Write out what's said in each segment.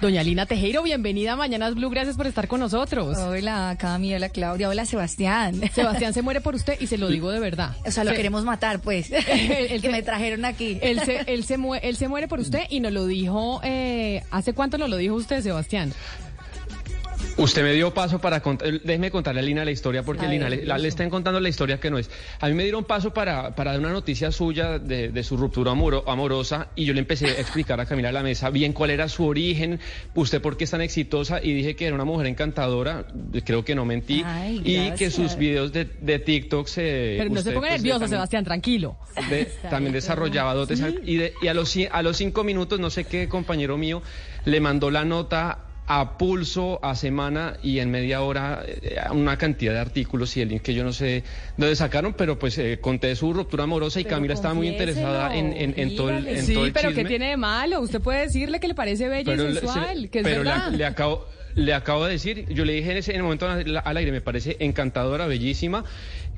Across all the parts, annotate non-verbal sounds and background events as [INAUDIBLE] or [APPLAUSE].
Doña Lina Tejero, bienvenida a Mañanas Blue, gracias por estar con nosotros. Hola, Cami, hola Claudia, hola Sebastián. [LAUGHS] Sebastián se muere por usted y se lo digo de verdad. O sea, lo queremos matar, pues. [LAUGHS] El, [LAUGHS] que me trajeron aquí. Él se, él, se él se muere por usted y nos lo dijo, eh, ¿hace cuánto nos lo dijo usted, Sebastián? Usted me dio paso para contar, déjeme contarle a Lina la historia porque Lina le, le, están contando la historia que no es. A mí me dieron paso para, para dar una noticia suya de, su ruptura amorosa y yo le empecé a explicar a Camila a la mesa bien cuál era su origen, usted por qué es tan exitosa y dije que era una mujer encantadora, creo que no mentí, y que sus videos de, de TikTok se... Pero no se ponga pues, nervioso, Sebastián, tranquilo. también desarrollaba dotes y, y a, los, a los cinco minutos no sé qué compañero mío le mandó la nota a pulso, a semana y en media hora eh, una cantidad de artículos y el link que yo no sé dónde sacaron, pero pues eh, conté su ruptura amorosa y Camila estaba muy interesada en, en, todo el en Sí, todo el pero ¿qué tiene de malo? Usted puede decirle que le parece bella y sensual, que es pero verdad. le acabo le acabo de decir, yo le dije en ese en el momento al aire, me parece encantadora, bellísima,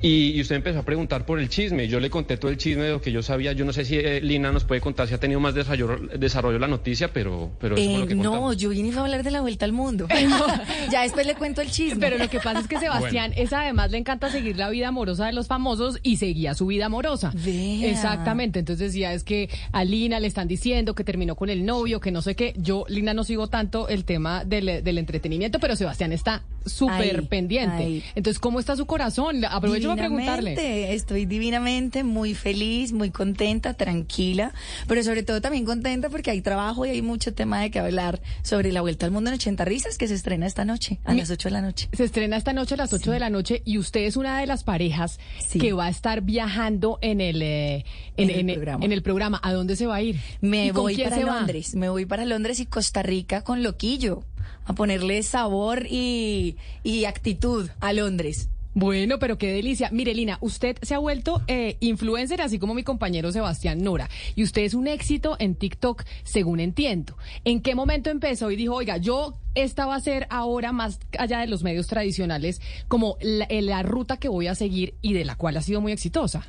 y, usted empezó a preguntar por el chisme. Yo le conté todo el chisme de lo que yo sabía. Yo no sé si eh, Lina nos puede contar si ha tenido más desarrollo, desarrollo la noticia, pero, pero eso lo que No, yo vine a hablar de la vuelta al mundo. [LAUGHS] [LAUGHS] ya después le cuento el chisme. Pero lo que pasa es que Sebastián es además le encanta seguir la vida amorosa de los famosos y seguía su vida amorosa. Exactamente. Entonces decía es que a Lina le están diciendo que terminó con el novio, que no sé qué. Yo, Lina, no sigo tanto el tema del, del entretenimiento, pero Sebastián está súper pendiente. Entonces, ¿cómo está su corazón? Aprovecho para preguntarle. Estoy divinamente, muy feliz, muy contenta, tranquila, pero sobre todo también contenta porque hay trabajo y hay mucho tema de que hablar sobre la vuelta al mundo en 80 risas que se estrena esta noche, a las 8 de la noche. Se estrena esta noche a las 8 de la noche y usted es una de las parejas que va a estar viajando en el, eh, en, el programa. en, el programa. ¿A dónde se va a ir? Me voy para Londres. Me voy para Londres y Costa Rica con Loquillo a ponerle sabor y, y actitud a Londres. Bueno, pero qué delicia. Mire, Lina, usted se ha vuelto eh, influencer, así como mi compañero Sebastián Nora, y usted es un éxito en TikTok, según entiendo. ¿En qué momento empezó y dijo, oiga, yo esta va a ser ahora más allá de los medios tradicionales, como la, eh, la, ruta que voy a seguir y de la cual ha sido muy exitosa?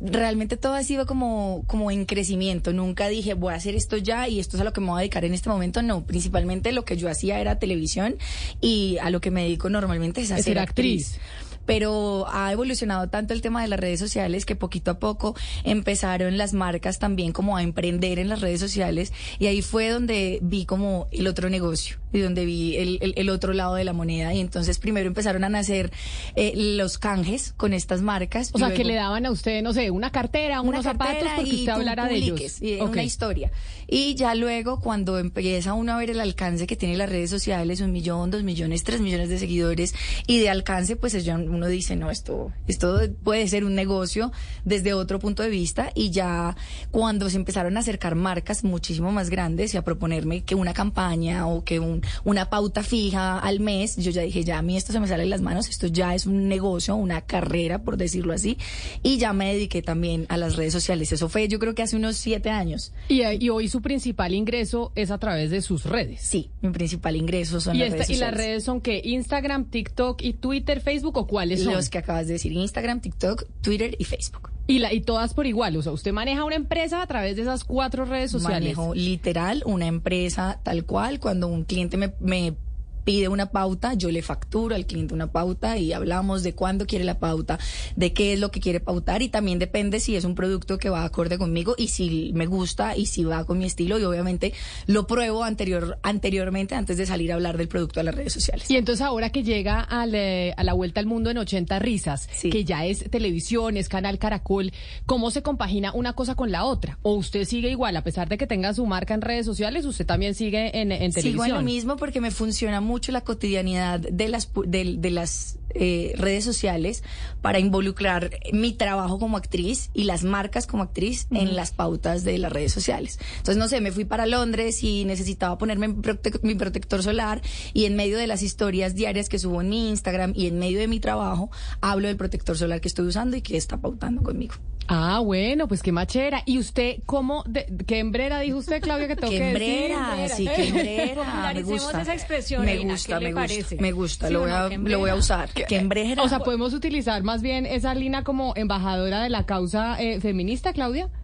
Realmente todo ha sido como, como en crecimiento. Nunca dije, voy a hacer esto ya y esto es a lo que me voy a dedicar en este momento. No, principalmente lo que yo hacía era televisión y a lo que me dedico normalmente es a ser actriz. actriz pero ha evolucionado tanto el tema de las redes sociales que poquito a poco empezaron las marcas también como a emprender en las redes sociales y ahí fue donde vi como el otro negocio y donde vi el, el, otro lado de la moneda y entonces primero empezaron a nacer eh, los canjes con estas marcas. O sea, que le daban a usted, no sé, una cartera, unos zapatos porque usted hablara de ellos. Y una historia. Y ya luego cuando empieza uno a ver el alcance que tiene las redes sociales, un millón, dos millones, tres millones de seguidores y de alcance, pues es ya uno dice, no, esto, esto puede ser un negocio desde otro punto de vista y ya cuando se empezaron a acercar marcas muchísimo más grandes y a proponerme que una campaña o que un, una pauta fija al mes, yo ya dije, ya a mí esto se me sale de las manos, esto ya es un negocio, una carrera, por decirlo así, y ya me dediqué también a las redes sociales. Eso fue yo creo que hace unos siete años. Y, y hoy su principal ingreso es a través de sus redes. Sí, mi principal ingreso son ¿Y las redes sociales. ¿Y las redes son qué? ¿Instagram, TikTok y Twitter, Facebook o cuál? Los que acabas de decir, Instagram, TikTok, Twitter y Facebook. Y, la, y todas por igual, o sea, usted maneja una empresa a través de esas cuatro redes sociales. Manejo literal una empresa tal cual, cuando un cliente me, me pide una pauta, yo le facturo al cliente una pauta y hablamos de cuándo quiere la pauta, de qué es lo que quiere pautar y también depende si es un producto que va acorde conmigo y si me gusta y si va con mi estilo y obviamente lo pruebo anterior, anteriormente antes de salir a hablar del producto a las redes sociales. Y entonces ahora que llega a la vuelta al mundo en 80 risas, que ya es televisión, es canal Caracol, ¿cómo se compagina una cosa con la otra? ¿O usted sigue igual, a pesar de que tenga su marca en redes sociales, usted también sigue en, en televisión? Sigo en lo mismo porque me funciona mucho la cotidianidad de las, de, de las eh, redes sociales para involucrar mi trabajo como actriz y las marcas como actriz en las pautas de las redes sociales. Entonces, no sé, me fui para Londres y necesitaba ponerme mi protector solar y en medio de las historias diarias que subo en mi Instagram y en medio de mi trabajo, hablo del protector solar que estoy usando y que está pautando conmigo. Ah, bueno, pues qué machera. ¿Y usted cómo, de, qué hembrera dijo usted, Claudia, que [LAUGHS] tengo que hembrera, sí, qué [LAUGHS] hembrera. me gusta. esa expresión. Me gusta, me gusta, me gusta, lo, voy a, lo voy a usar. ¿Qué hembrera? O sea, podemos utilizar más bien esa línea como embajadora de la causa eh, feminista, Claudia.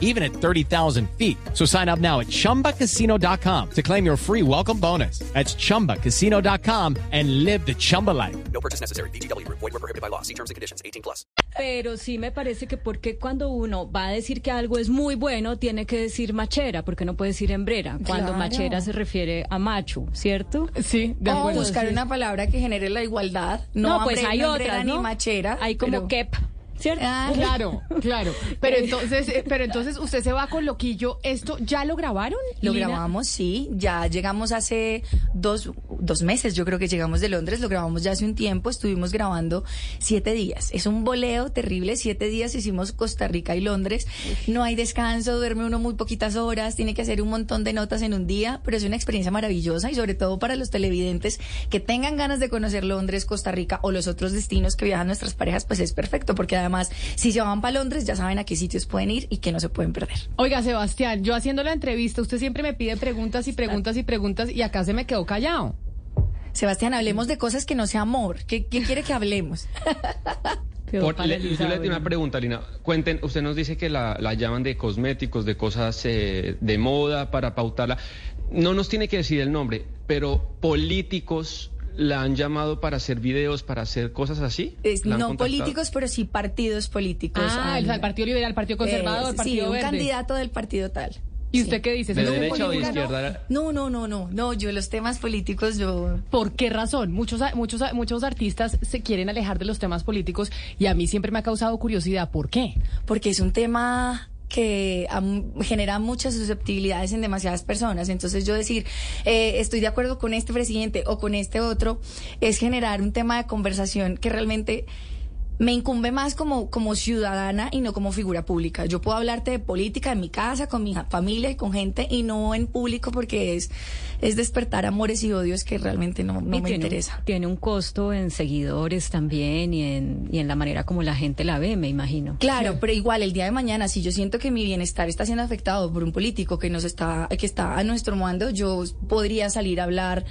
even at 30,000 feet. So sign up now at chumbacasino.com to claim your free welcome bonus. That's chumbacasino.com and live the Chumba life. No purchase necessary. DTW, void, were prohibited by law. See terms and conditions 18 plus. Pero sí me parece que porque cuando uno va a decir que algo es muy bueno, tiene que decir machera, porque no puede decir hembrera. Cuando claro. machera se refiere a macho, ¿cierto? Sí, de acuerdo. O buscar una palabra que genere la igualdad. No, no pues hay otras, ¿no? Ni machera. Hay como pero... kep. ¿Cierto? Ah, [LAUGHS] claro, claro. Pero entonces, eh, pero entonces usted se va con Loquillo. ¿Esto ya lo grabaron? Lo grabamos, sí. Ya llegamos hace dos, dos meses, yo creo que llegamos de Londres. Lo grabamos ya hace un tiempo. Estuvimos grabando siete días. Es un boleo terrible. Siete días hicimos Costa Rica y Londres. No hay descanso, duerme uno muy poquitas horas, tiene que hacer un montón de notas en un día, pero es una experiencia maravillosa y sobre todo para los televidentes que tengan ganas de conocer Londres, Costa Rica o los otros destinos que viajan nuestras parejas, pues es perfecto porque además, si se van para Londres, ya saben a qué sitios pueden ir y que no se pueden perder. Oiga, Sebastián, yo haciendo la entrevista, usted siempre me pide preguntas y preguntas y preguntas y acá se me quedó callado. Sebastián, hablemos de cosas que no sea amor. ¿Qué, quiere que hablemos? [LAUGHS] Por, le, yo le tengo una pregunta, Lina. Cuenten, usted nos dice que la, llaman de cosméticos, de cosas eh, de moda para pautarla. No nos tiene que decir el nombre, pero políticos la han llamado para hacer videos, para hacer cosas así? no políticos, pero sí partidos políticos. Ah, el, Partido Liberal, el Partido Conservador, el Partido sí, un candidato del partido tal. ¿Y usted qué dice? ¿De derecha o de izquierda? No, no, no, no, no, yo los temas políticos yo... ¿Por qué razón? Muchos, muchos, muchos artistas se quieren alejar de los temas políticos y a mí siempre me ha causado curiosidad. ¿Por qué? Porque es un tema que genera muchas susceptibilidades en demasiadas personas. Entonces yo decir, eh, estoy de acuerdo con este presidente o con este otro, es generar un tema de conversación que realmente me incumbe más como, como ciudadana y no como figura pública. Yo puedo hablarte de política en mi casa, con mi familia y con gente y no en público porque es, es despertar amores y odios que realmente no, me interesa. tiene un costo en seguidores también y en, y en la manera como la gente la ve, me imagino. Claro, pero igual el día de mañana, si yo siento que mi bienestar está siendo afectado por un político que nos está, que está a nuestro mando, yo podría salir a hablar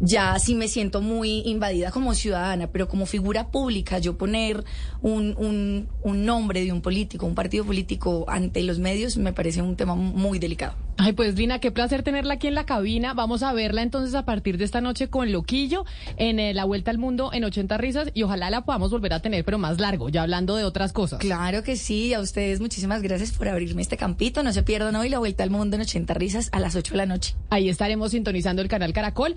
ya si me siento muy invadida como ciudadana, pero como figura pública, yo poner un, un, un nombre de un político, un partido político ante los medios, me parece un tema muy delicado. Ay, pues Lina, qué placer tenerla aquí en la cabina. Vamos a verla entonces a partir de esta noche con Loquillo en eh, la Vuelta al Mundo en 80 risas y ojalá la podamos volver a tener, pero más largo, ya hablando de otras cosas. Claro que sí, a ustedes muchísimas gracias por abrirme este campito. No se pierdan hoy la Vuelta al Mundo en 80 risas a las 8 de la noche. Ahí estaremos sintonizando el canal Caracol.